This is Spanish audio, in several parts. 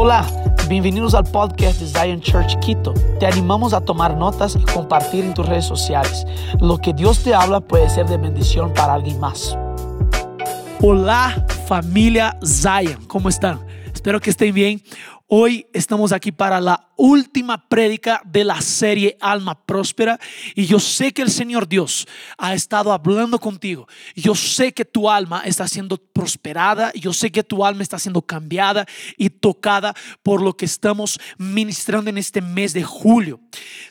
Hola, bienvenidos al podcast de Zion Church Quito. Te animamos a tomar notas y compartir en tus redes sociales. Lo que Dios te habla puede ser de bendición para alguien más. Hola familia Zion, ¿cómo están? Espero que estén bien. Hoy estamos aquí para la última prédica de la serie Alma Próspera y yo sé que el Señor Dios ha estado hablando contigo. Yo sé que tu alma está siendo prosperada, yo sé que tu alma está siendo cambiada y tocada por lo que estamos ministrando en este mes de julio.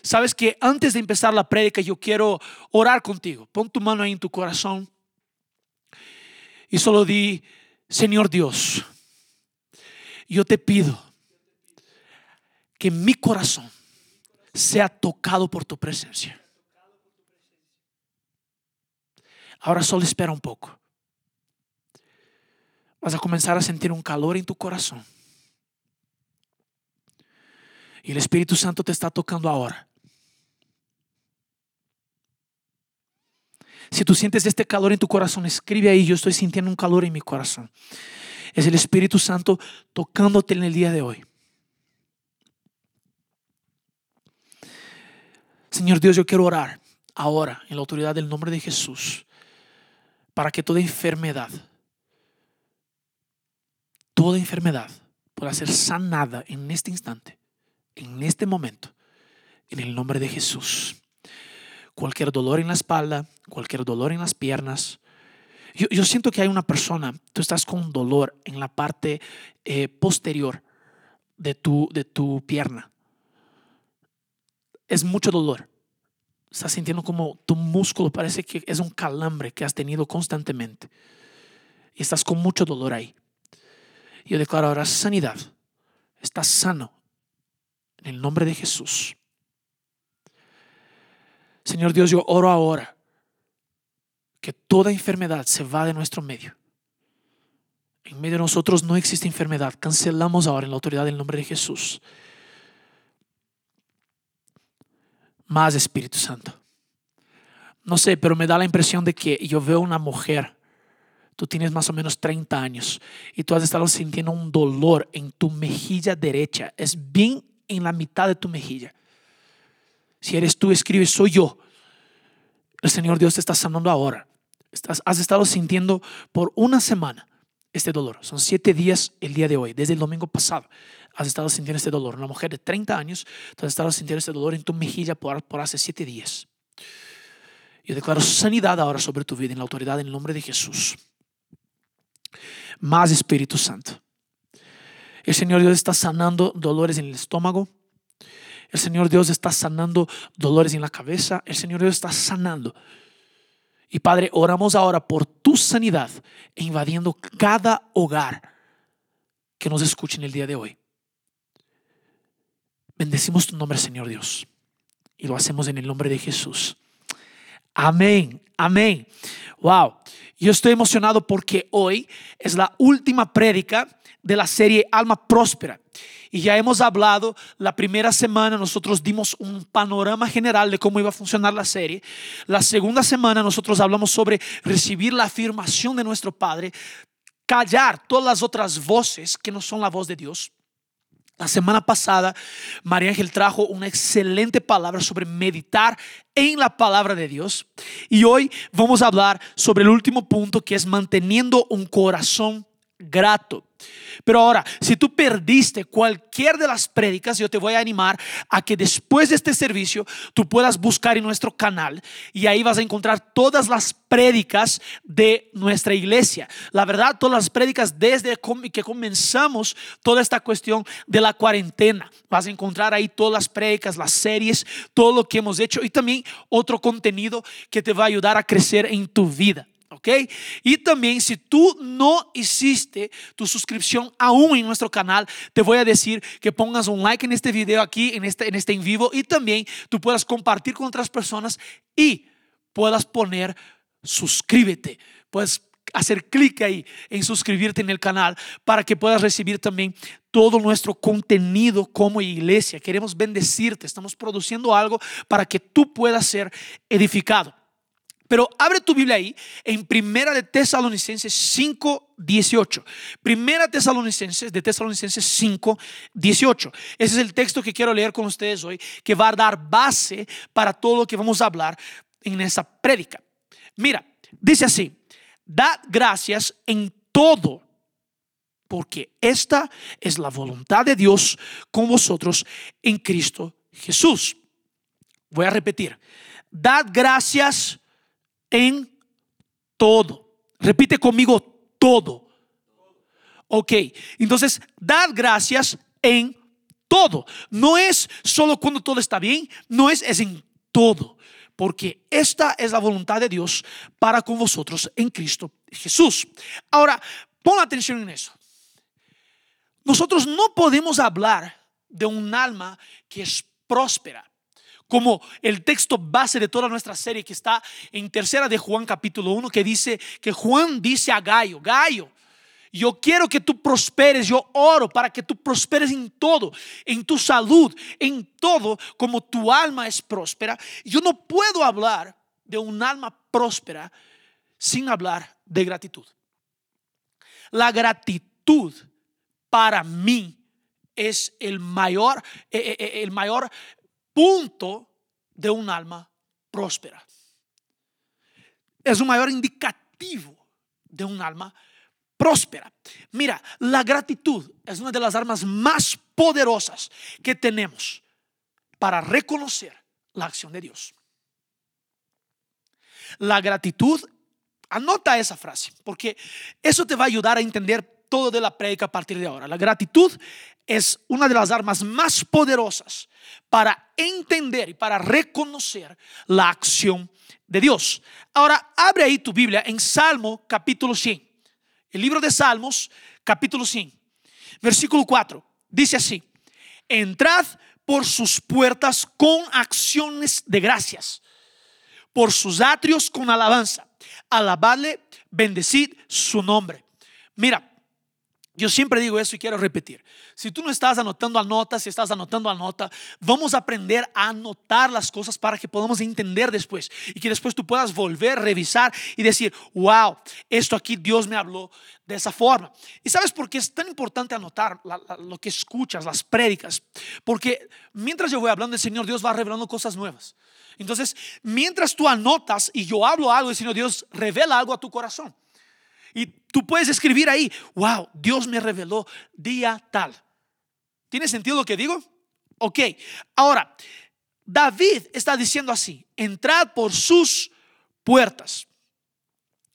Sabes que antes de empezar la prédica yo quiero orar contigo. Pon tu mano ahí en tu corazón y solo di, Señor Dios, yo te pido que mi corazón sea tocado por tu presencia. Ahora solo espera un poco. Vas a comenzar a sentir un calor en tu corazón. Y el Espíritu Santo te está tocando ahora. Si tú sientes este calor en tu corazón, escribe ahí, yo estoy sintiendo un calor en mi corazón. Es el Espíritu Santo tocándote en el día de hoy. Señor Dios, yo quiero orar ahora en la autoridad del nombre de Jesús para que toda enfermedad, toda enfermedad pueda ser sanada en este instante, en este momento, en el nombre de Jesús. Cualquier dolor en la espalda, cualquier dolor en las piernas. Yo, siento que hay una persona, tú estás con dolor en la parte eh, posterior de tu, de tu pierna es mucho dolor. Estás sintiendo como tu músculo parece que es un calambre que has tenido constantemente. Y estás con mucho dolor ahí. Yo declaro ahora sanidad. Estás sano. En el nombre de Jesús. Señor Dios, yo oro ahora que toda enfermedad se va de nuestro medio. En medio de nosotros no existe enfermedad. Cancelamos ahora en la autoridad del nombre de Jesús. Más Espíritu Santo. No sé, pero me da la impresión de que yo veo una mujer, tú tienes más o menos 30 años y tú has estado sintiendo un dolor en tu mejilla derecha, es bien en la mitad de tu mejilla. Si eres tú, escribe, soy yo. El Señor Dios te está sanando ahora. Estás, has estado sintiendo por una semana este dolor. Son siete días el día de hoy, desde el domingo pasado has estado sintiendo este dolor. Una mujer de 30 años, tú has estado sintiendo este dolor en tu mejilla por, por hace siete días. Yo declaro sanidad ahora sobre tu vida en la autoridad en el nombre de Jesús. Más Espíritu Santo. El Señor Dios está sanando dolores en el estómago. El Señor Dios está sanando dolores en la cabeza. El Señor Dios está sanando. Y Padre, oramos ahora por tu sanidad invadiendo cada hogar que nos escuche en el día de hoy. Bendecimos tu nombre, Señor Dios. Y lo hacemos en el nombre de Jesús. Amén, amén. Wow, yo estoy emocionado porque hoy es la última prédica de la serie Alma Próspera. Y ya hemos hablado, la primera semana nosotros dimos un panorama general de cómo iba a funcionar la serie. La segunda semana nosotros hablamos sobre recibir la afirmación de nuestro Padre, callar todas las otras voces que no son la voz de Dios. La semana pasada, María Ángel trajo una excelente palabra sobre meditar en la palabra de Dios. Y hoy vamos a hablar sobre el último punto que es manteniendo un corazón grato. Pero ahora, si tú perdiste cualquier de las prédicas, yo te voy a animar a que después de este servicio tú puedas buscar en nuestro canal y ahí vas a encontrar todas las prédicas de nuestra iglesia. La verdad, todas las prédicas desde que comenzamos toda esta cuestión de la cuarentena. Vas a encontrar ahí todas las prédicas, las series, todo lo que hemos hecho y también otro contenido que te va a ayudar a crecer en tu vida. ¿Ok? Y también si tú no hiciste tu suscripción aún en nuestro canal, te voy a decir que pongas un like en este video aquí, en este en, este en vivo, y también tú puedas compartir con otras personas y puedas poner suscríbete, puedes hacer clic ahí en suscribirte en el canal para que puedas recibir también todo nuestro contenido como iglesia. Queremos bendecirte, estamos produciendo algo para que tú puedas ser edificado. Pero abre tu Biblia ahí en Primera de Tesalonicenses 5, 18. Primera Tesalonicenses de Tesalonicenses 5, 18. Ese es el texto que quiero leer con ustedes hoy, que va a dar base para todo lo que vamos a hablar en esa prédica. Mira, dice así, dad gracias en todo, porque esta es la voluntad de Dios con vosotros en Cristo Jesús. Voy a repetir, dad gracias en todo. Repite conmigo todo. Ok, entonces, dad gracias en todo. No es solo cuando todo está bien, no es, es en todo. Porque esta es la voluntad de Dios para con vosotros en Cristo Jesús. Ahora, pon atención en eso. Nosotros no podemos hablar de un alma que es próspera como el texto base de toda nuestra serie que está en tercera de Juan capítulo 1 que dice que Juan dice a Gallo, Gallo, yo quiero que tú prosperes, yo oro para que tú prosperes en todo, en tu salud, en todo, como tu alma es próspera. Yo no puedo hablar de un alma próspera sin hablar de gratitud. La gratitud para mí es el mayor, eh, eh, eh, el mayor punto de un alma próspera. Es un mayor indicativo de un alma próspera. Mira, la gratitud es una de las armas más poderosas que tenemos para reconocer la acción de Dios. La gratitud, anota esa frase, porque eso te va a ayudar a entender todo de la prédica a partir de ahora. La gratitud es una de las armas más poderosas para entender y para reconocer la acción de Dios. Ahora, abre ahí tu Biblia en Salmo capítulo 100. El libro de Salmos capítulo 100. Versículo 4. Dice así, entrad por sus puertas con acciones de gracias, por sus atrios con alabanza. Alabadle, bendecid su nombre. Mira, yo siempre digo eso y quiero repetir. Si tú no estás anotando nota, si estás anotando nota, vamos a aprender a anotar las cosas para que podamos entender después y que después tú puedas volver, revisar y decir, wow, esto aquí Dios me habló de esa forma. ¿Y sabes por qué es tan importante anotar lo que escuchas, las prédicas? Porque mientras yo voy hablando, el Señor Dios va revelando cosas nuevas. Entonces, mientras tú anotas y yo hablo algo, el Señor Dios revela algo a tu corazón. Tú puedes escribir ahí, wow, Dios me reveló día tal. ¿Tiene sentido lo que digo? Ok, ahora, David está diciendo así, entrad por sus puertas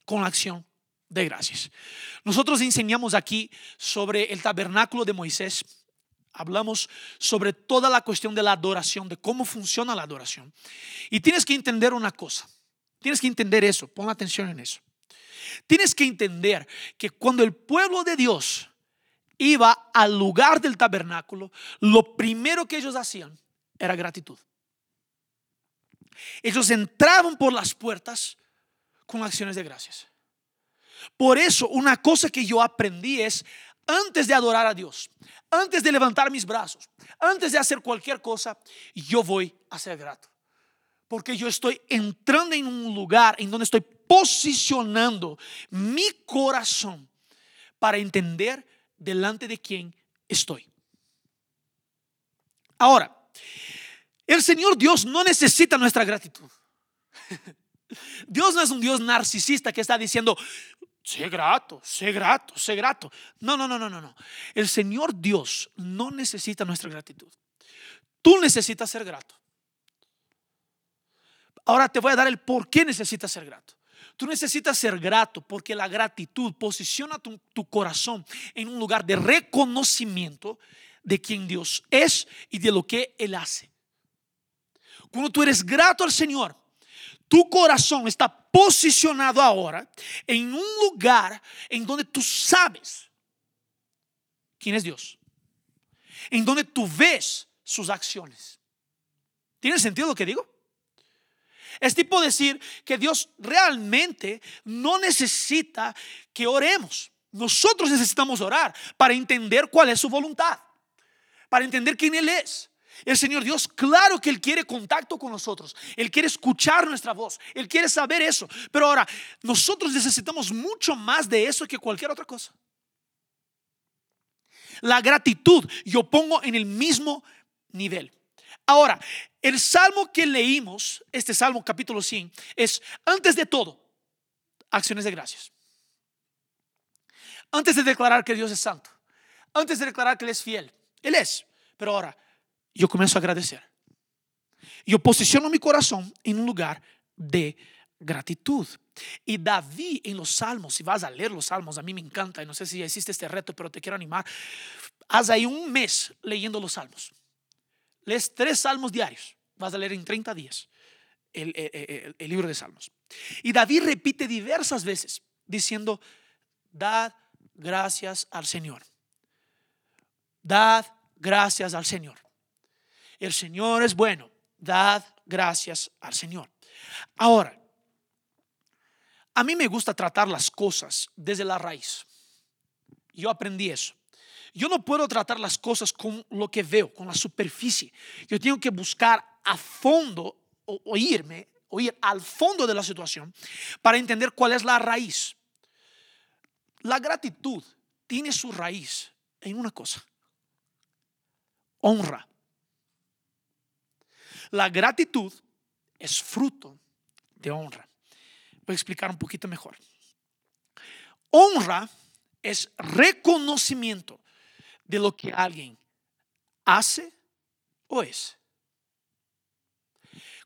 con la acción de gracias. Nosotros enseñamos aquí sobre el tabernáculo de Moisés. Hablamos sobre toda la cuestión de la adoración, de cómo funciona la adoración. Y tienes que entender una cosa. Tienes que entender eso. Pon atención en eso. Tienes que entender que cuando el pueblo de Dios iba al lugar del tabernáculo, lo primero que ellos hacían era gratitud. Ellos entraban por las puertas con acciones de gracias. Por eso, una cosa que yo aprendí es, antes de adorar a Dios, antes de levantar mis brazos, antes de hacer cualquier cosa, yo voy a ser grato. Porque yo estoy entrando en un lugar en donde estoy posicionando mi corazón para entender delante de quién estoy. Ahora, el Señor Dios no necesita nuestra gratitud. Dios no es un Dios narcisista que está diciendo, sé grato, sé grato, sé grato. No, no, no, no, no. El Señor Dios no necesita nuestra gratitud. Tú necesitas ser grato. Ahora te voy a dar el por qué necesitas ser grato. Tú necesitas ser grato porque la gratitud posiciona tu, corazón en un lugar de reconocimiento de quién Dios es y de lo que Él hace. Cuando tú eres grato al Señor, tu corazón está posicionado ahora en un lugar en donde tú sabes quién es Dios, en donde tú ves sus acciones. ¿Tiene sentido lo que digo? Es tipo decir que Dios realmente no necesita que oremos. Nosotros necesitamos orar para entender cuál es su voluntad, para entender quién Él es. El Señor Dios, claro que Él quiere contacto con nosotros. Él quiere escuchar nuestra voz. Él quiere saber eso. Pero ahora, nosotros necesitamos mucho más de eso que cualquier otra cosa. La gratitud yo pongo en el mismo nivel. Ahora, el salmo que leímos, este salmo capítulo 100, es antes de todo, acciones de gracias. Antes de declarar que Dios es santo, antes de declarar que Él es fiel, Él es. Pero ahora, yo comienzo a agradecer. Yo posiciono mi corazón en un lugar de gratitud. Y David en los salmos, si vas a leer los salmos, a mí me encanta, y no sé si existe este reto, pero te quiero animar, haz ahí un mes leyendo los salmos. Lees tres salmos diarios, vas a leer en 30 días el, el libro de salmos. Y David repite diversas veces diciendo, dad gracias al Señor. Dad gracias al Señor. El Señor es bueno. Dad gracias al Señor. Ahora, a mí me gusta tratar las cosas desde la raíz. Yo aprendí eso. Yo no puedo tratar las cosas con lo que veo, con la superficie. Yo tengo que buscar a fondo, o, oírme, oír al fondo de la situación para entender cuál es la raíz. La gratitud tiene su raíz en una cosa. Honra. La gratitud es fruto de honra. Voy a explicar un poquito mejor. Honra es reconocimiento de lo que alguien hace o es.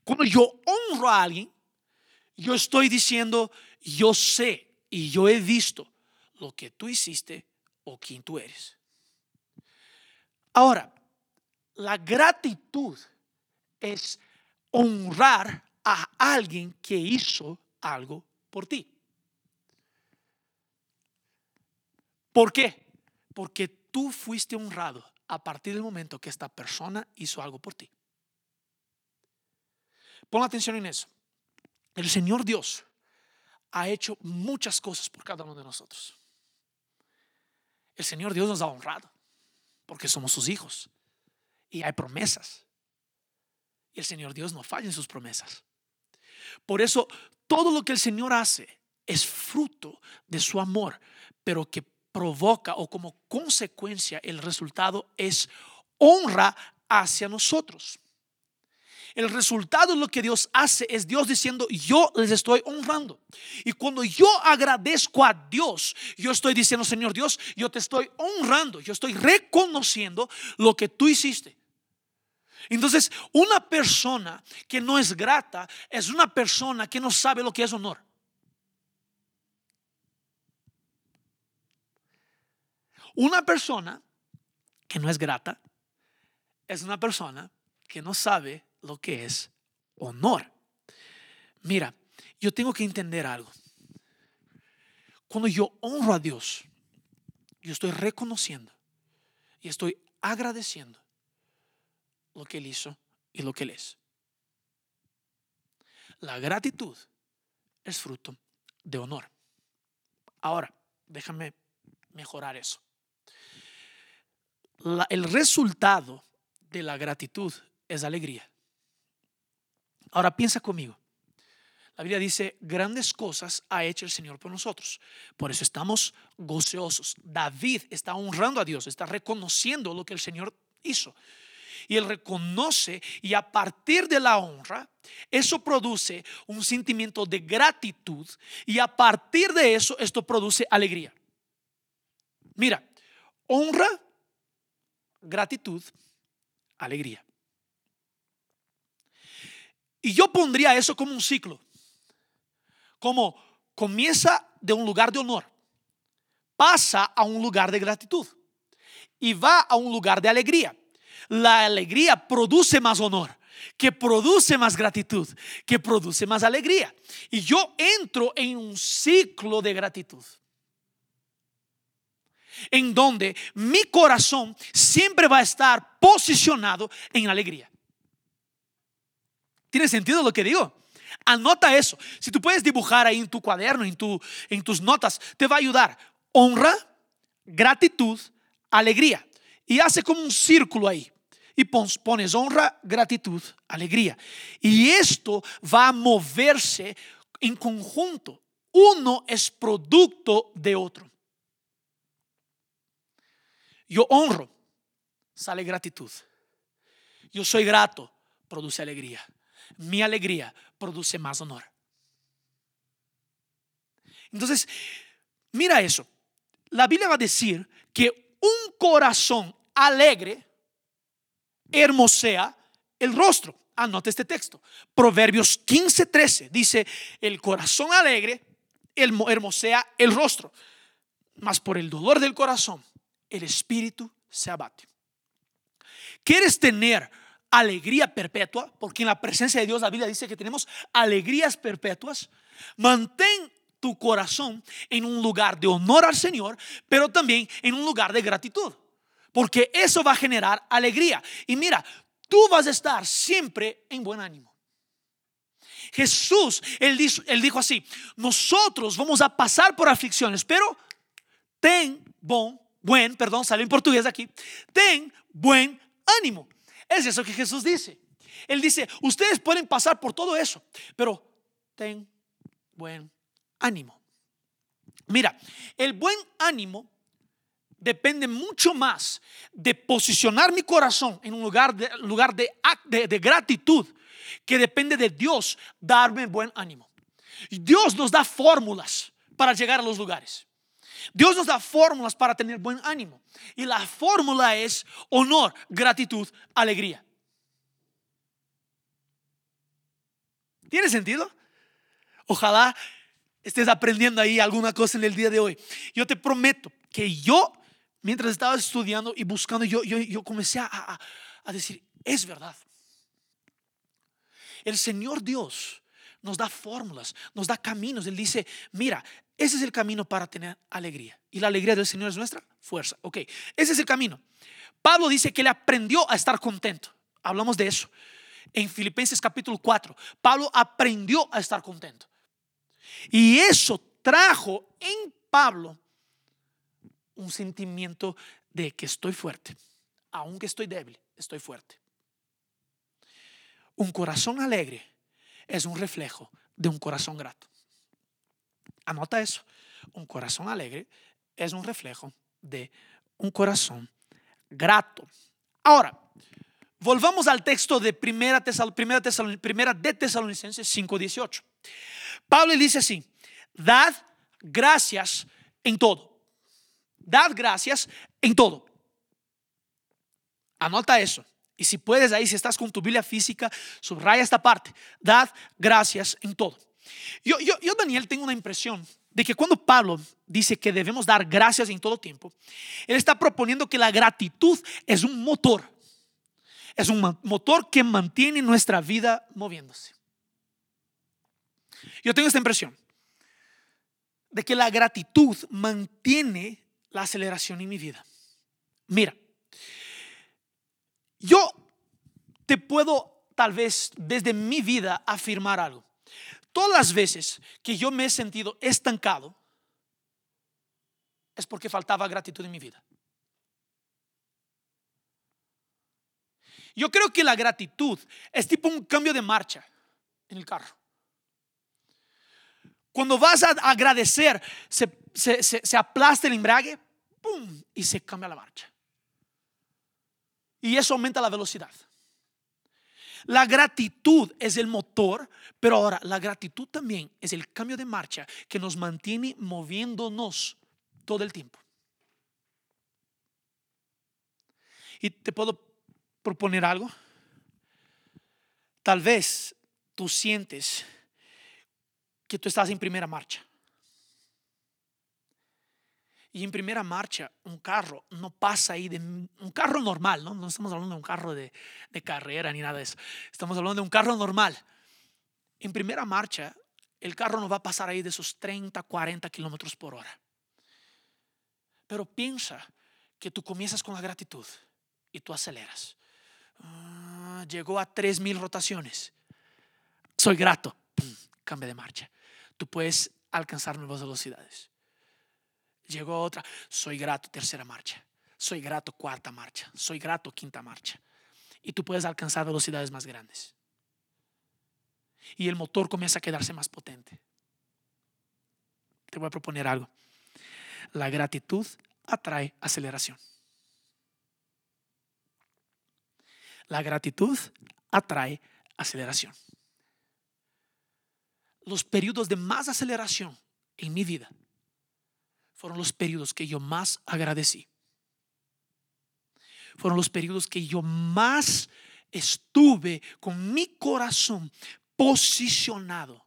Cuando yo honro a alguien, yo estoy diciendo, yo sé y yo he visto lo que tú hiciste o quién tú eres. Ahora, la gratitud es honrar a alguien que hizo algo por ti. ¿Por qué? Porque tú fuiste honrado a partir del momento que esta persona hizo algo por ti. Pon atención en eso. El Señor Dios ha hecho muchas cosas por cada uno de nosotros. El Señor Dios nos ha honrado porque somos sus hijos y hay promesas. Y el Señor Dios no falla en sus promesas. Por eso todo lo que el Señor hace es fruto de su amor, pero que provoca o como consecuencia el resultado es honra hacia nosotros. El resultado de lo que Dios hace es Dios diciendo, yo les estoy honrando. Y cuando yo agradezco a Dios, yo estoy diciendo, Señor Dios, yo te estoy honrando, yo estoy reconociendo lo que tú hiciste. Entonces, una persona que no es grata es una persona que no sabe lo que es honor. Una persona que no es grata es una persona que no sabe lo que es honor. Mira, yo tengo que entender algo. Cuando yo honro a Dios, yo estoy reconociendo y estoy agradeciendo lo que Él hizo y lo que Él es. La gratitud es fruto de honor. Ahora, déjame mejorar eso. El resultado de la gratitud es alegría. Ahora piensa conmigo. La Biblia dice, grandes cosas ha hecho el Señor por nosotros. Por eso estamos gozosos. David está honrando a Dios, está reconociendo lo que el Señor hizo. Y él reconoce y a partir de la honra, eso produce un sentimiento de gratitud y a partir de eso esto produce alegría. Mira, honra, gratitud, alegría. Y yo pondría eso como un ciclo. Como comienza de un lugar de honor, pasa a un lugar de gratitud y va a un lugar de alegría. La alegría produce más honor, que produce más gratitud, que produce más alegría. Y yo entro en un ciclo de gratitud. En donde mi corazón siempre va a estar posicionado en alegría. ¿Tiene sentido lo que digo? Anota eso. Si tú puedes dibujar ahí en tu cuaderno, en, tu, en tus notas, te va a ayudar. Honra, gratitud, alegría. Y hace como un círculo ahí. y pones honra, gratitud, alegría. Y esto va a moverse en conjunto. Uno es producto de otro. Yo honro, sale gratitud. Yo soy grato, produce alegría. Mi alegría produce más honor. Entonces, mira eso. La Biblia va a decir que un corazón alegre hermosea el rostro. Anota este texto. Proverbios 15, 13 dice, el corazón alegre hermosea el rostro, mas por el dolor del corazón el espíritu se abate. ¿Quieres tener alegría perpetua? Porque en la presencia de Dios la Biblia dice que tenemos alegrías perpetuas. Mantén tu corazón en un lugar de honor al Señor, pero también en un lugar de gratitud porque eso va a generar alegría. Y mira, tú vas a estar siempre en buen ánimo. Jesús, él dijo, así, nosotros vamos a pasar por aflicciones, pero ten buen, buen, perdón, sale en portugués aquí, ten buen ánimo. Es eso que Jesús dice. Él dice, ustedes pueden pasar por todo eso, pero ten buen ánimo. Mira, el buen ánimo depende mucho más de posicionar mi corazón en un lugar de, lugar de, de, gratitud que depende de Dios darme buen ánimo. Dios nos da fórmulas para llegar a los lugares. Dios nos da fórmulas para tener buen ánimo. Y la fórmula es honor, gratitud, alegría. ¿Tiene sentido? Ojalá estés aprendiendo ahí alguna cosa en el día de hoy. Yo te prometo que yo mientras estaba estudiando y buscando, yo, yo, yo comencé a, a decir, es verdad. El Señor Dios nos da fórmulas, nos da caminos. Él dice, mira, ese es el camino para tener alegría. Y la alegría del Señor es nuestra fuerza. Ok, ese es el camino. Pablo dice que le aprendió a estar contento. Hablamos de eso. En Filipenses capítulo 4, Pablo aprendió a estar contento. Y eso trajo en Pablo un sentimiento de que estoy fuerte. Aunque estoy débil, estoy fuerte. Un corazón alegre es un reflejo de un corazón grato. Anota eso. Un corazón alegre es un reflejo de un corazón grato. Ahora, volvamos al texto de primera, primera, primera de Tesalonicenses 5:18. Pablo dice así, dad gracias en todo Dad gracias en todo. Anota eso. Y si puedes ahí, si estás con tu Biblia física, subraya esta parte. Dad gracias en todo. Yo, yo, yo, Daniel, tengo una impresión de que cuando Pablo dice que debemos dar gracias en todo tiempo, él está proponiendo que la gratitud es un motor. Es un motor que mantiene nuestra vida moviéndose. Yo tengo esta impresión de que la gratitud mantiene la aceleración en mi vida. Mira, yo te puedo tal vez desde mi vida afirmar algo. Todas las veces que yo me he sentido estancado es porque faltaba gratitud en mi vida. Yo creo que la gratitud es tipo un cambio de marcha en el carro. Cuando vas a agradecer, se, se, se aplasta el embrague, y se cambia la marcha. Y eso aumenta la velocidad. La gratitud es el motor, pero ahora la gratitud también es el cambio de marcha que nos mantiene moviéndonos todo el tiempo. Y te puedo proponer algo. Tal vez tú sientes que tú estás en primera marcha. Y en primera marcha, un carro no pasa ahí de un carro normal, ¿no? No estamos hablando de un carro de, carrera ni nada de eso. Estamos hablando de un carro normal. En primera marcha, el carro no va a pasar ahí de esos 30, 40 kilómetros por hora. Pero piensa que tú comienzas con la gratitud y tú aceleras. Ah, llegó a 3000 rotaciones. Soy grato. cambia de marcha. Tú puedes alcanzar nuevas velocidades. Llegó otra, soy grato, tercera marcha. Soy grato, cuarta marcha. Soy grato, quinta marcha. y tú puedes alcanzar velocidades más grandes. Y el motor comienza a quedarse más potente. Te voy a proponer algo. La gratitud atrae aceleración. La gratitud atrae aceleración. Los periodos de más aceleración en mi vida fueron los periodos que yo más agradecí. Fueron los periodos que yo más estuve con mi corazón posicionado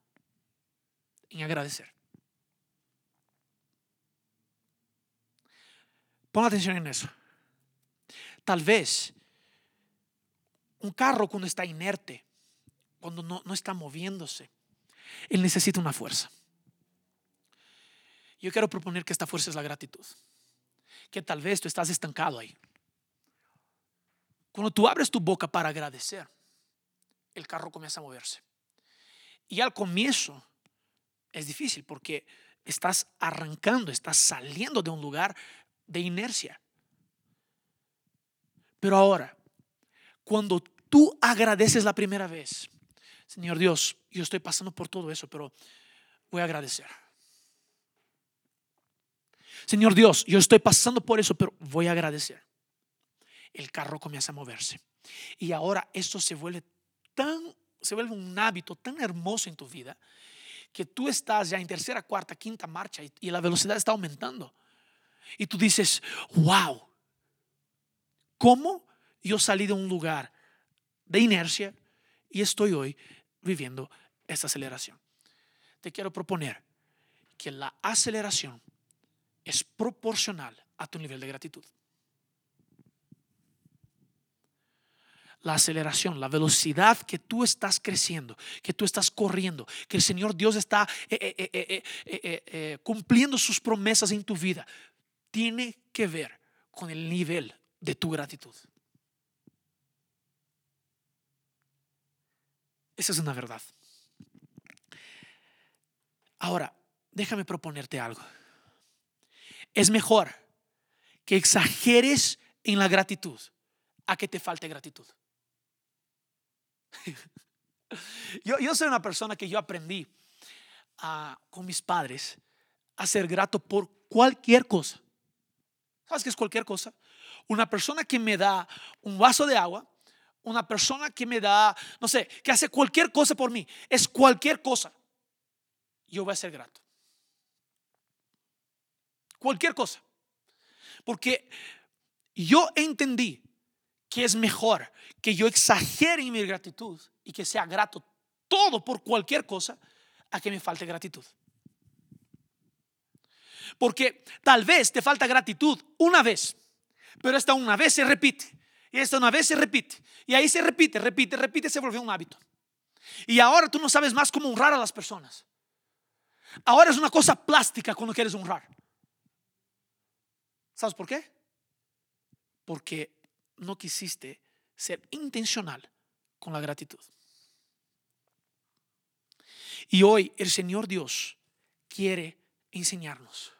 en agradecer. Pon atención en eso. Tal vez un carro cuando está inerte, cuando no, no está moviéndose, él necesita una fuerza. Yo quiero proponer que esta fuerza es la gratitud. Que tal vez tú estás estancado ahí. Cuando tú abres tu boca para agradecer, el carro comienza a moverse. Y al comienzo es difícil porque estás arrancando, estás saliendo de un lugar de inercia. Pero ahora, cuando tú agradeces la primera vez, Señor Dios, yo estoy pasando por todo eso, pero voy a agradecer. Señor Dios, yo estoy pasando por eso, pero voy a agradecer. El carro comienza a moverse. Y ahora esto se vuelve tan, se vuelve un hábito tan hermoso en tu vida que tú estás ya en tercera, cuarta, quinta marcha y, la velocidad está aumentando. Y tú dices, wow, ¿cómo yo salí de un lugar de inercia y estoy hoy viviendo esta aceleración? Te quiero proponer que la aceleración es proporcional a tu nivel de gratitud. la aceleración, la velocidad que tú estás creciendo, que tú estás corriendo, que el Señor Dios está eh, eh, eh, cumpliendo sus promesas en tu vida, tiene que ver con el nivel de tu gratitud. Esa es una verdad. Ahora, déjame proponerte algo. Es mejor que exageres en la gratitud a que te falte gratitud. yo, soy una persona que yo aprendí ah, con mis padres a ser grato por cualquier cosa. ¿Sabes qué es cualquier cosa? Una persona que me da un vaso de agua, una persona que me da, no sé, que hace cualquier cosa por mí, es cualquier cosa. Yo voy a ser grato. Cualquier cosa. Porque yo entendí que es mejor que yo exagere en mi gratitud y que sea grato todo por cualquier cosa a que me falte gratitud. Porque tal vez te falta gratitud una vez, pero esta una vez se repite, y esta una vez se repite, y ahí se repite, repite, repite, se volvió un hábito. Y ahora tú no sabes más cómo honrar a las personas. Ahora es una cosa plástica cuando quieres honrar. ¿Sabes por qué? Porque no quisiste ser intencional con la gratitud. Y hoy el Señor Dios quiere enseñarnos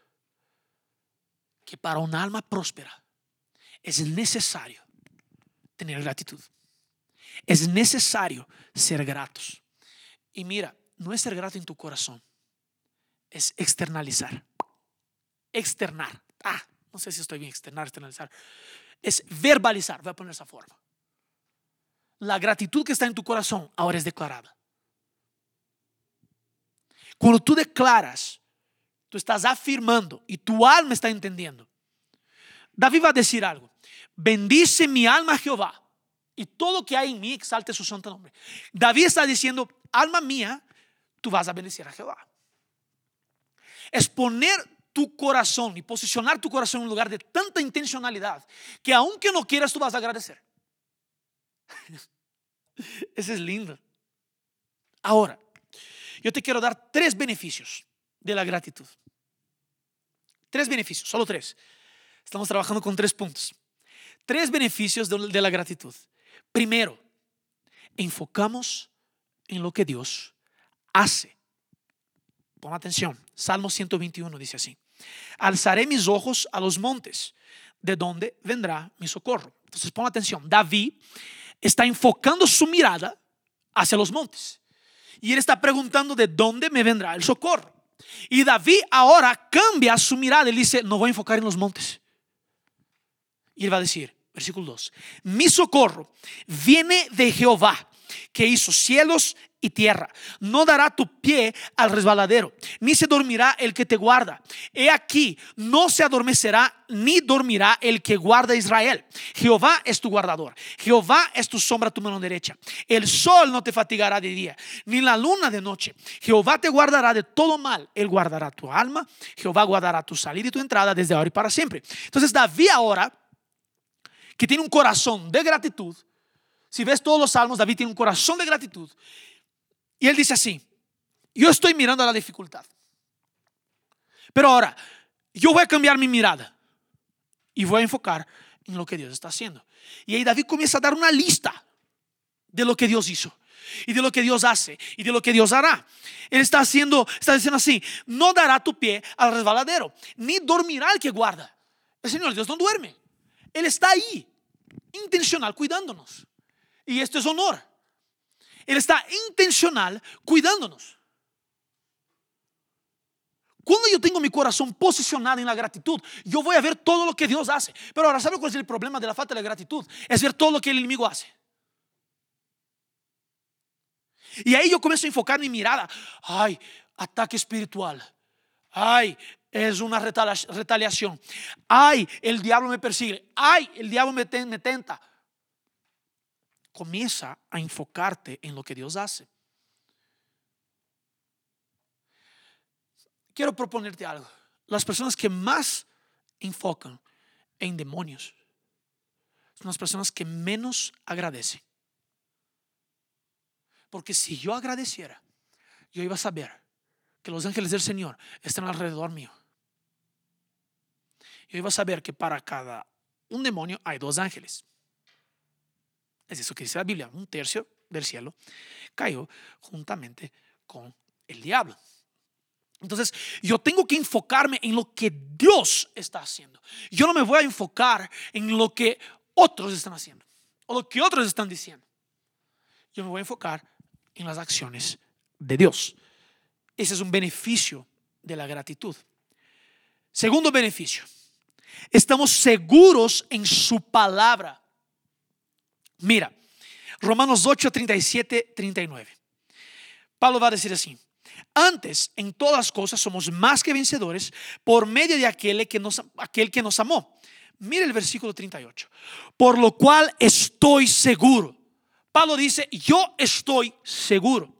que para un alma próspera es necesario tener gratitud. Es necesario ser gratos. Y mira, no es ser grato en tu corazón, es externalizar. Externar. Ah, no sé si estoy bien, externar, externalizar es verbalizar, voy a poner esa forma. La gratitud que está en tu corazón ahora es declarada. Cuando tú declaras, tú estás afirmando y tu alma está entendiendo. David va a decir algo. Bendice mi alma Jehová y todo que hay en mí exalte su santo nombre. David está diciendo, alma mía, tú vas a bendecir a Jehová. Es poner tu corazón y posicionar tu corazón en un lugar de tanta intencionalidad que aunque no quieras tú vas a agradecer. Ese es lindo. Ahora, yo te quiero dar tres beneficios de la gratitud. Tres beneficios, solo tres. Estamos trabajando con tres puntos. Tres beneficios de la gratitud. Primero, enfocamos en lo que Dios hace Pon atención. Salmo 121 dice así. Alzaré mis ojos a los montes, de donde vendrá mi socorro. Entonces pon atención. David está enfocando su mirada hacia los montes. Y él está preguntando de dónde me vendrá el socorro. Y David ahora cambia su mirada y dice, no voy a enfocar en los montes. Y él va a decir, versículo 2, mi socorro viene de Jehová, que hizo cielos y tierra. No dará tu pie al resbaladero, ni se dormirá el que te guarda. He aquí, no se adormecerá ni dormirá el que guarda Israel. Jehová es tu guardador. Jehová es tu sombra, tu mano derecha. El sol no te fatigará de día, ni la luna de noche. Jehová te guardará de todo mal. Él guardará tu alma. Jehová guardará tu salida y tu entrada desde ahora y para siempre. Entonces David ahora, que tiene un corazón de gratitud, si ves todos los salmos, David tiene un corazón de gratitud. Y él dice así, yo estoy mirando a la dificultad. Pero ahora, yo voy a cambiar mi mirada y voy a enfocar en lo que Dios está haciendo. Y ahí David comienza a dar una lista de lo que Dios hizo y de lo que Dios hace y de lo que Dios hará. Él está haciendo, está diciendo así, no dará tu pie al resbaladero, ni dormirá el que guarda. El Señor Dios no duerme. Él está ahí, intencional, cuidándonos. Y esto es honor. Él está intencional cuidándonos. Cuando yo tengo mi corazón posicionado en la gratitud, yo voy a ver todo lo que Dios hace. Pero ahora, ¿sabe cuál es el problema de la falta de gratitud? Es ver todo lo que el enemigo hace. Y ahí yo comienzo a enfocar mi mirada. Ay, ataque espiritual. Ay, es una retaliación. Ay, el diablo me persigue. Ay, el diablo me, me tenta comienza a enfocarte en lo que Dios hace. Quiero proponerte algo. Las personas que más enfocan en demonios son las personas que menos agradecen. Porque si yo agradeciera, yo iba a saber que los ángeles del Señor están alrededor mío. Yo iba a saber que para cada un demonio hay dos ángeles. Es eso que dice la Biblia. Un tercio del cielo cayó juntamente con el diablo. Entonces, yo tengo que enfocarme en lo que Dios está haciendo. Yo no me voy a enfocar en lo que otros están haciendo o lo que otros están diciendo. Yo me voy a enfocar en las acciones de Dios. Ese es un beneficio de la gratitud. Segundo beneficio, estamos seguros en su palabra. Mira, Romanos 8, 37, 39. Pablo va a decir así. Antes, en todas cosas, somos más que vencedores por medio de aquel que nos, aquel que nos amó. Mira el versículo 38. Por lo cual estoy seguro. Pablo dice, yo estoy seguro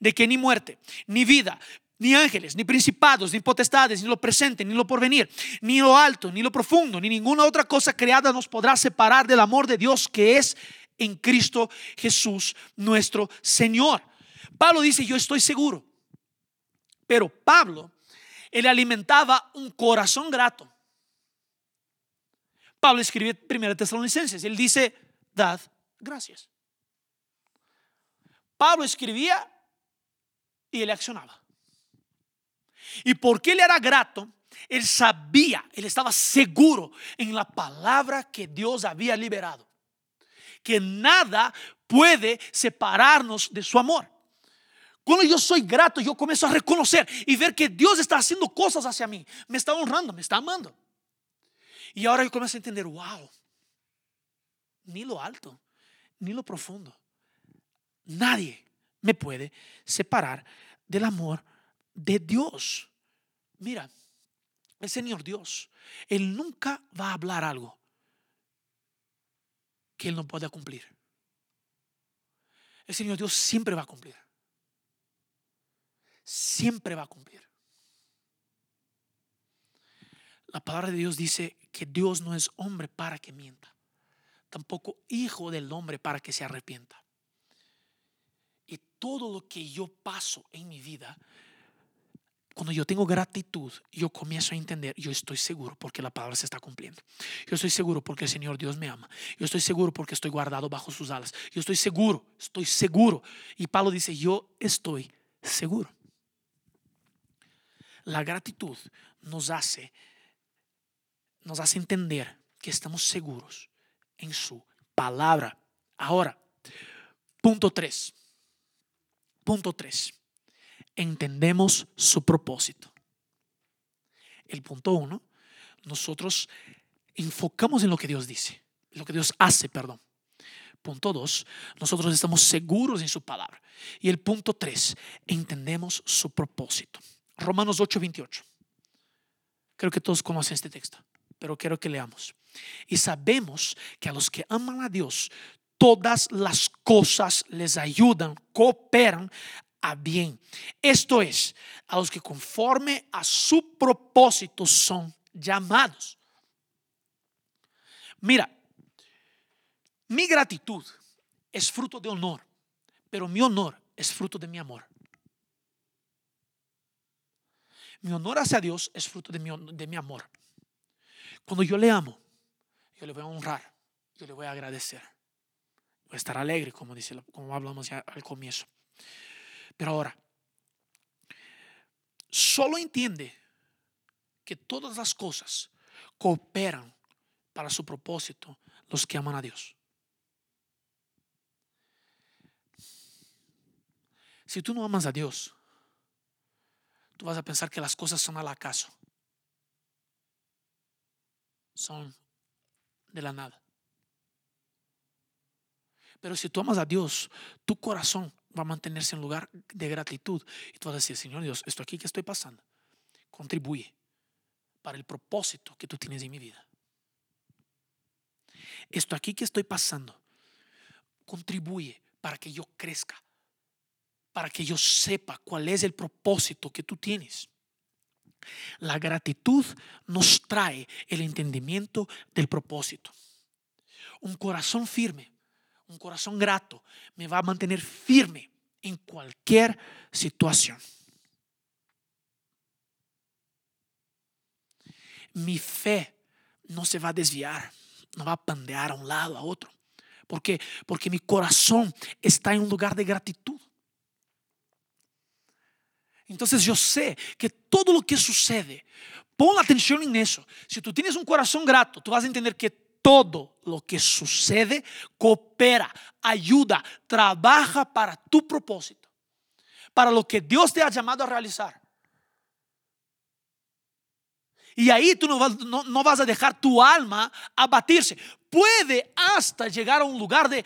de que ni muerte, ni vida, ni ángeles, ni principados, ni potestades, ni lo presente, ni lo porvenir, ni lo alto, ni lo profundo, ni ninguna otra cosa creada nos podrá separar del amor de Dios que es en Cristo Jesús nuestro Señor. Pablo dice, yo estoy seguro. Pero Pablo, él alimentaba un corazón grato. Pablo escribe primero Tesalonicenses, él dice, dad gracias. Pablo escribía y él accionaba. ¿Y por qué le era grato? Él sabía, él estaba seguro en la palabra que Dios había liberado que nada puede separarnos de su amor. Cuando yo soy grato, yo comienzo a reconocer y ver que Dios está haciendo cosas hacia mí. Me está honrando, me está amando. Y ahora yo comienzo a entender, wow, ni lo alto, ni lo profundo. Nadie me puede separar del amor de Dios. Mira, el Señor Dios, Él nunca va a hablar algo que Él no pueda cumplir. El Señor Dios siempre va a cumplir. Siempre va a cumplir. La palabra de Dios dice que Dios no es hombre para que mienta, tampoco hijo del hombre para que se arrepienta. Y todo lo que yo paso en mi vida cuando yo tengo gratitud, yo comienzo a entender, yo estoy seguro porque la palabra se está cumpliendo. Yo estoy seguro porque el Señor Dios me ama. Yo estoy seguro porque estoy guardado bajo sus alas. Yo estoy seguro, estoy seguro. Y Pablo dice, yo estoy seguro. La gratitud nos hace nos hace entender que estamos seguros en su palabra. Ahora, punto 3. Punto 3. Entendemos su propósito. El punto 1, nosotros enfocamos en lo que Dios dice, lo que Dios hace, perdón. Punto 2, nosotros estamos seguros en su palabra. Y el punto 3, entendemos su propósito. Romanos 8, 28. Creo que todos conocen este texto, pero quiero que leamos. Y sabemos que a los que aman a Dios, todas las cosas les ayudan, cooperan a bien. Esto es, a los que conforme a su propósito son llamados. Mira, mi gratitud es fruto de honor, pero mi honor es fruto de mi amor. Mi honor hacia Dios es fruto de mi, de mi amor. Cuando yo le amo, yo le voy a honrar, yo le voy a agradecer. Voy a estar alegre, como, dice, como hablamos ya al comienzo. Pero ahora, solo entiende que todas las cosas cooperan para su propósito los que aman a Dios. Si tú no amas a Dios, tú vas a pensar que las cosas son al acaso. Son de la nada. Pero si tú amas a Dios, tu corazón va a mantenerse en lugar de gratitud. Y tú vas a decir, Señor Dios, esto aquí que estoy pasando contribuye para el propósito que tú tienes en mi vida. Esto aquí que estoy pasando contribuye para que yo crezca para que yo sepa cuál es el propósito que tú tienes. La gratitud nos trae el entendimiento del propósito. Un corazón firme, un corazón grato, me va a mantener firme en cualquier situación. Mi fe no se va a desviar, no va a pandear a un lado, a otro. ¿Por qué? Porque mi corazón está en un lugar de gratitud. Entonces yo sé que todo lo que sucede, pon atención en eso. Si tú tienes un corazón grato, tú vas a entender que todo lo que sucede coopera, ayuda, trabaja para tu propósito, para lo que Dios te ha llamado a realizar. Y ahí tú no vas, a dejar tu alma abatirse. Puede hasta llegar a un lugar de,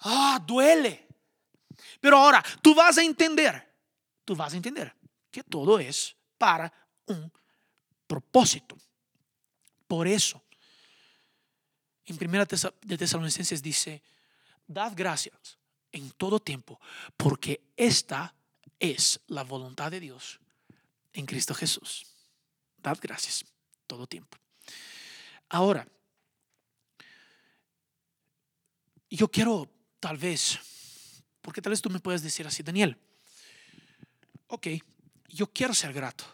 ah, duele. Pero ahora tú vas a entender, tú vas a entender que todo es para un propósito. Por eso, en primera de Tesalonicenses dice, dad gracias en todo tiempo, porque esta es la voluntad de Dios en Cristo Jesús. Dad gracias todo tiempo. Ahora, yo quiero tal vez, porque tal vez tú me puedes decir así, Daniel, ok, yo quiero ser grato,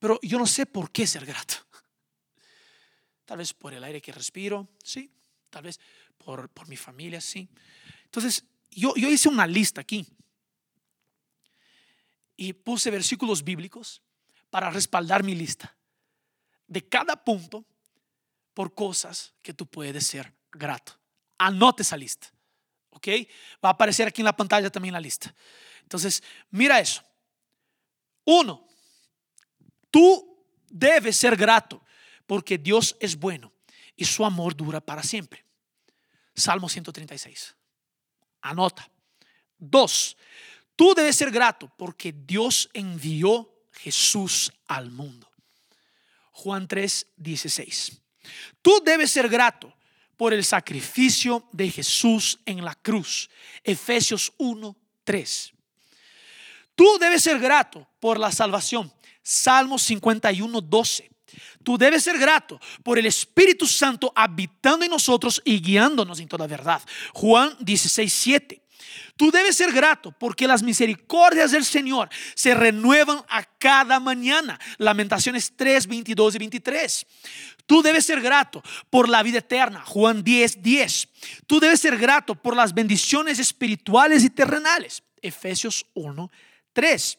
pero yo no sé por qué ser grato. Tal vez por el aire que respiro, sí, tal vez por, por mi familia, sí. Entonces, yo, yo hice una lista aquí y puse versículos bíblicos para respaldar mi lista de cada punto por cosas que tú puedes ser grato. Anote esa lista. ¿Ok? Va a aparecer aquí en la pantalla también la lista. Entonces, mira eso. Uno, tú debes ser grato porque Dios es bueno y su amor dura para siempre. Salmo 136. Anota. Dos, tú debes ser grato porque Dios envió Jesús al mundo. Juan 3, 16. Tú debes ser grato por el sacrificio de Jesús en la cruz. Efesios 1, 3. Tú debes ser grato por la salvación. Salmos 51, 12. Tú debes ser grato por el Espíritu Santo habitando en nosotros y guiándonos en toda verdad. Juan 16, 7. Tú debes ser grato porque las misericordias del Señor se renuevan a cada mañana. Lamentaciones 3, 22 y 23. Tú debes ser grato por la vida eterna. Juan 10, 10. Tú debes ser grato por las bendiciones espirituales y terrenales. Efesios 1, Tres,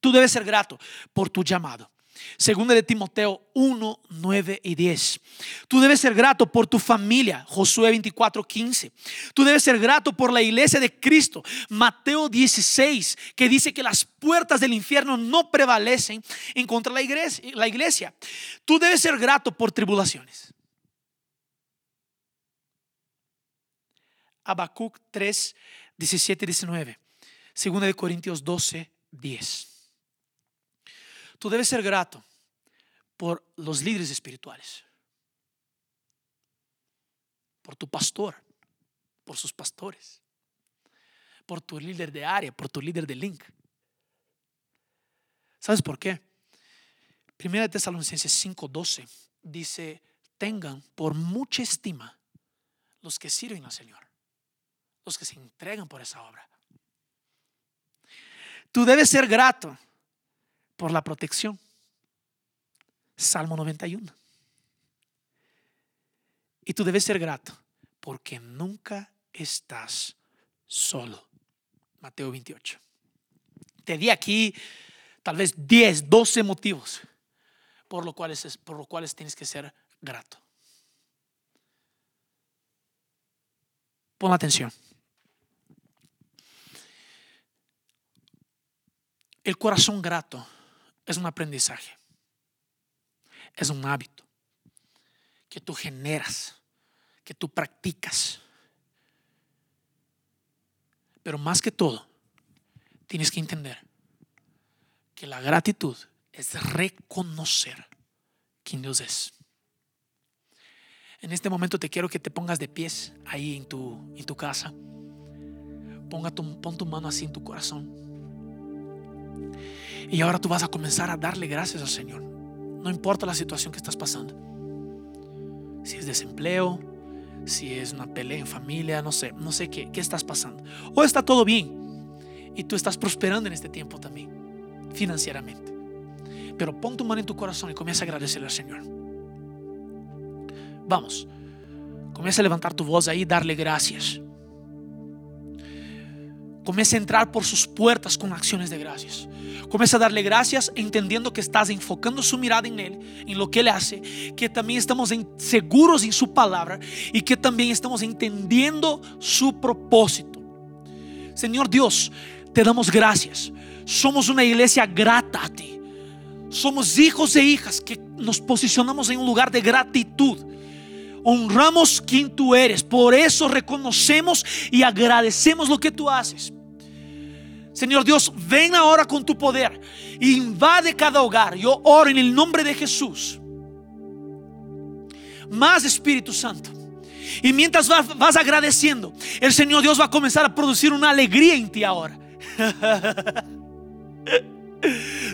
tú debes ser grato por tu llamado. Segunda de Timoteo 1, 9 y 10. Tú debes ser grato por tu familia, Josué 24, 15. Tú debes ser grato por la iglesia de Cristo, Mateo 16, que dice que las puertas del infierno no prevalecen en contra de la iglesia. Tú debes ser grato por tribulaciones. Habacuc 3, 17 y 19. Segunda de Corintios 12, 10. Tú debes ser grato por los líderes espirituales, por tu pastor, por sus pastores, por tu líder de área, por tu líder de link. ¿Sabes por qué? Primera de Tesalonicenses 5:12 dice, tengan por mucha estima los que sirven al Señor, los que se entregan por esa obra. Tú debes ser grato por la protección. Salmo 91. Y tú debes ser grato porque nunca estás solo. Mateo 28. Te di aquí tal vez 10, 12 motivos por los cuales, por los cuales tienes que ser grato. Pon atención. El corazón grato es un aprendizaje, es un hábito que tú generas, que tú practicas. Pero más que todo, tienes que entender que la gratitud es reconocer quién Dios es. En este momento te quiero que te pongas de pies ahí en tu, en tu casa. Ponga tu, pon tu mano así en tu corazón. Y ahora tú vas a comenzar a darle gracias al Señor. No importa la situación que estás pasando. Si es desempleo, si es una pelea en familia, no sé, no sé qué, qué estás pasando. O está todo bien y tú estás prosperando en este tiempo también, financieramente. Pero pon tu mano en tu corazón y comienza a agradecerle al Señor. Vamos, comienza a levantar tu voz ahí y darle gracias. Comienza a entrar por sus puertas con acciones de gracias. Comienza a darle gracias entendiendo que estás enfocando su mirada en Él, en lo que Él hace, que también estamos seguros en su palabra y que también estamos entendiendo su propósito. Señor Dios, te damos gracias. Somos una iglesia grata a ti. Somos hijos e hijas que nos posicionamos en un lugar de gratitud honramos quien tú eres. Por eso reconocemos y agradecemos lo que tú haces. Señor Dios, ven ahora con tu poder. Invade cada hogar. Yo oro en el nombre de Jesús. Más Espíritu Santo. Y mientras vas, agradeciendo, el Señor Dios va a comenzar a producir una alegría en ti ahora.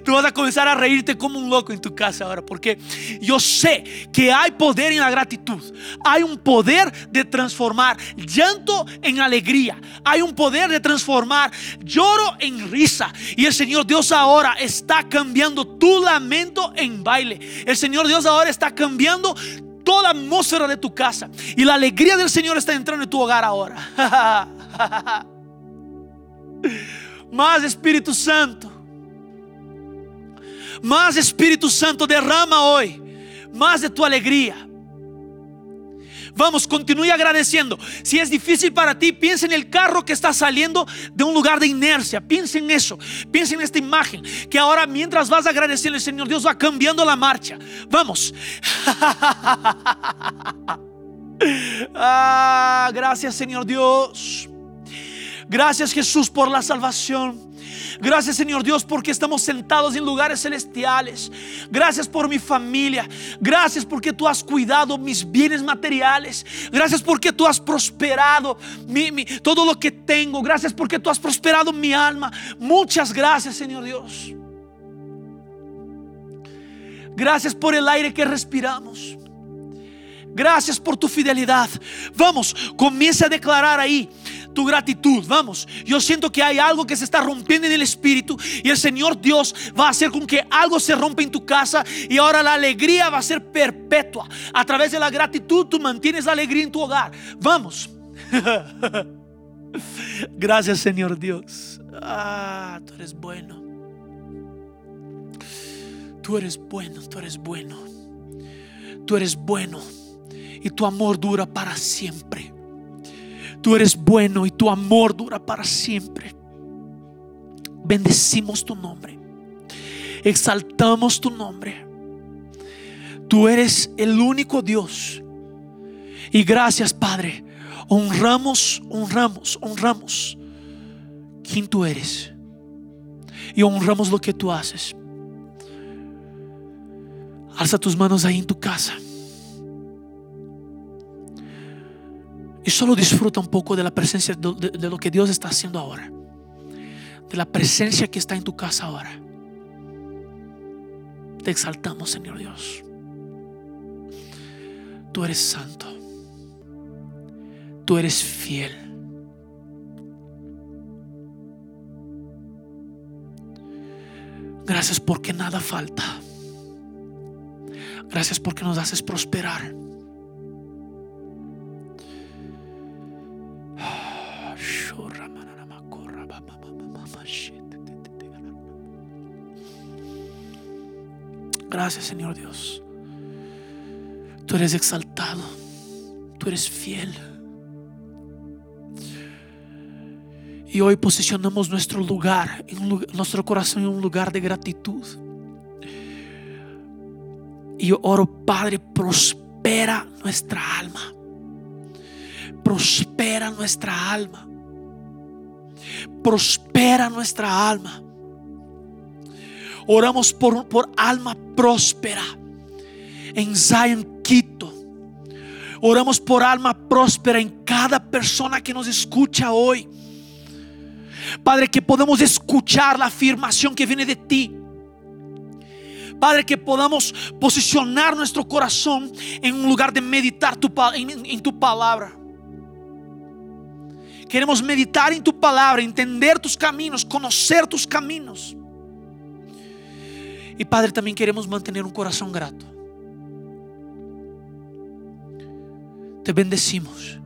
Tú vas a comenzar a reírte como un loco en tu casa ahora, porque yo sé que hay poder en la gratitud. Hay un poder de transformar llanto en alegría. Hay un poder de transformar lloro en risa. Y el Señor Dios ahora está cambiando tu lamento en baile. El Señor Dios ahora está cambiando toda la atmósfera de tu casa. Y la alegría del Señor está entrando en tu hogar ahora. Más Espíritu Santo. Más Espíritu Santo derrama hoy más de tu alegría. Vamos, continúe agradeciendo. Si es difícil para ti, piensa en el carro que está saliendo de un lugar de inercia. Piensa en eso. Piensa en esta imagen. Que ahora mientras vas a agradecerle, Señor Dios va cambiando la marcha. Vamos. ah, gracias, Señor Dios. Gracias, Jesús, por la salvación. Gracias Señor Dios porque estamos sentados en lugares celestiales. Gracias por mi familia. Gracias porque tú has cuidado mis bienes materiales. Gracias porque tú has prosperado todo lo que tengo. Gracias porque tú has prosperado mi alma. Muchas gracias Señor Dios. Gracias por el aire que respiramos. Gracias por tu fidelidad. Vamos, comienza a declarar ahí tu gratitud. Vamos, yo siento que hay algo que se está rompiendo en el espíritu y el Señor Dios va a hacer con que algo se rompa en tu casa y ahora la alegría va a ser perpetua. A través de la gratitud tú mantienes la alegría en tu hogar. Vamos. Gracias Señor Dios. Ah, tú eres bueno. Tú eres bueno, tú eres bueno. Tú eres bueno y tu amor dura para siempre. Tú eres bueno y tu amor dura para siempre. Bendecimos tu nombre. Exaltamos tu nombre. Tú eres el único Dios. Y gracias, Padre. Honramos, honramos, honramos quién tú eres. Y honramos lo que tú haces. Alza tus manos ahí en tu casa. Y solo disfruta un poco de la presencia de, lo que Dios está haciendo ahora. De la presencia que está en tu casa ahora. Te exaltamos, Señor Dios. Tú eres santo. Tú eres fiel. Gracias porque nada falta. Gracias porque nos haces prosperar. Gracias Señor Dios. Tú eres exaltado. Tú eres fiel. Y hoy posicionamos nuestro lugar, nuestro corazón en un lugar de gratitud. Y oro, Padre, prospera nuestra alma. Prospera nuestra alma. Prospera nuestra alma. Oramos por, por alma próspera en Zion Quito. Oramos por alma próspera en cada persona que nos escucha hoy. Padre, que podamos escuchar la afirmación que viene de ti. Padre, que podamos posicionar nuestro corazón en un lugar de meditar tu, en, tu palabra. Queremos meditar en tu palabra, entender tus caminos, conocer tus caminos. Y Padre, también queremos mantener un corazón grato. Te bendecimos.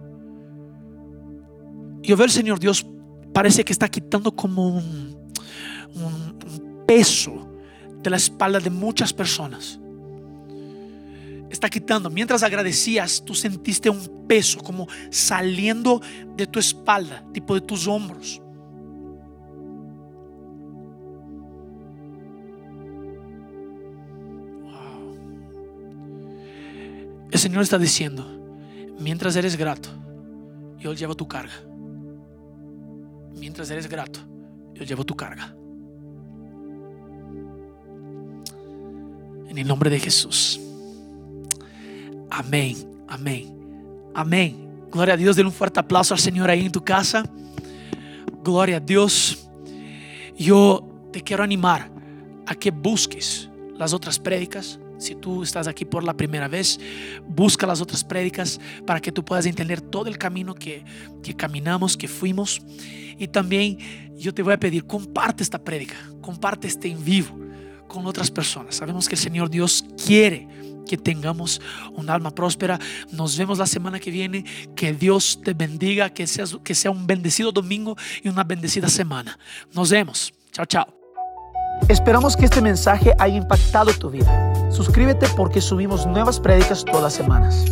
Y ver, Señor Dios, parece que está quitando como un peso de la espalda de muchas personas. Está quitando. Mientras agradecías, tú sentiste un peso como saliendo de tu espalda, tipo de tus hombros. El Señor está diciendo, mientras eres grato, yo llevo tu carga. Mientras eres grato, yo llevo tu carga. En el nombre de Jesús. Amén, amén, amén. Gloria a Dios. Denle un fuerte aplauso al Señor ahí en tu casa. Gloria a Dios. Yo te quiero animar a que busques las otras prédicas. Si tú estás aquí por la primera vez, busca las otras prédicas para que tú puedas entender todo el camino que, que caminamos, que fuimos. Y también yo te voy a pedir, comparte esta prédica, comparte este en vivo con otras personas. Sabemos que el Señor Dios quiere que tengamos un alma próspera. Nos vemos la semana que viene. Que Dios te bendiga, que sea, que sea un bendecido domingo y una bendecida semana. Nos vemos. Chao, chao. Esperamos que este mensaje haya impactado tu vida. Suscríbete porque subimos nuevas prédicas todas las semanas.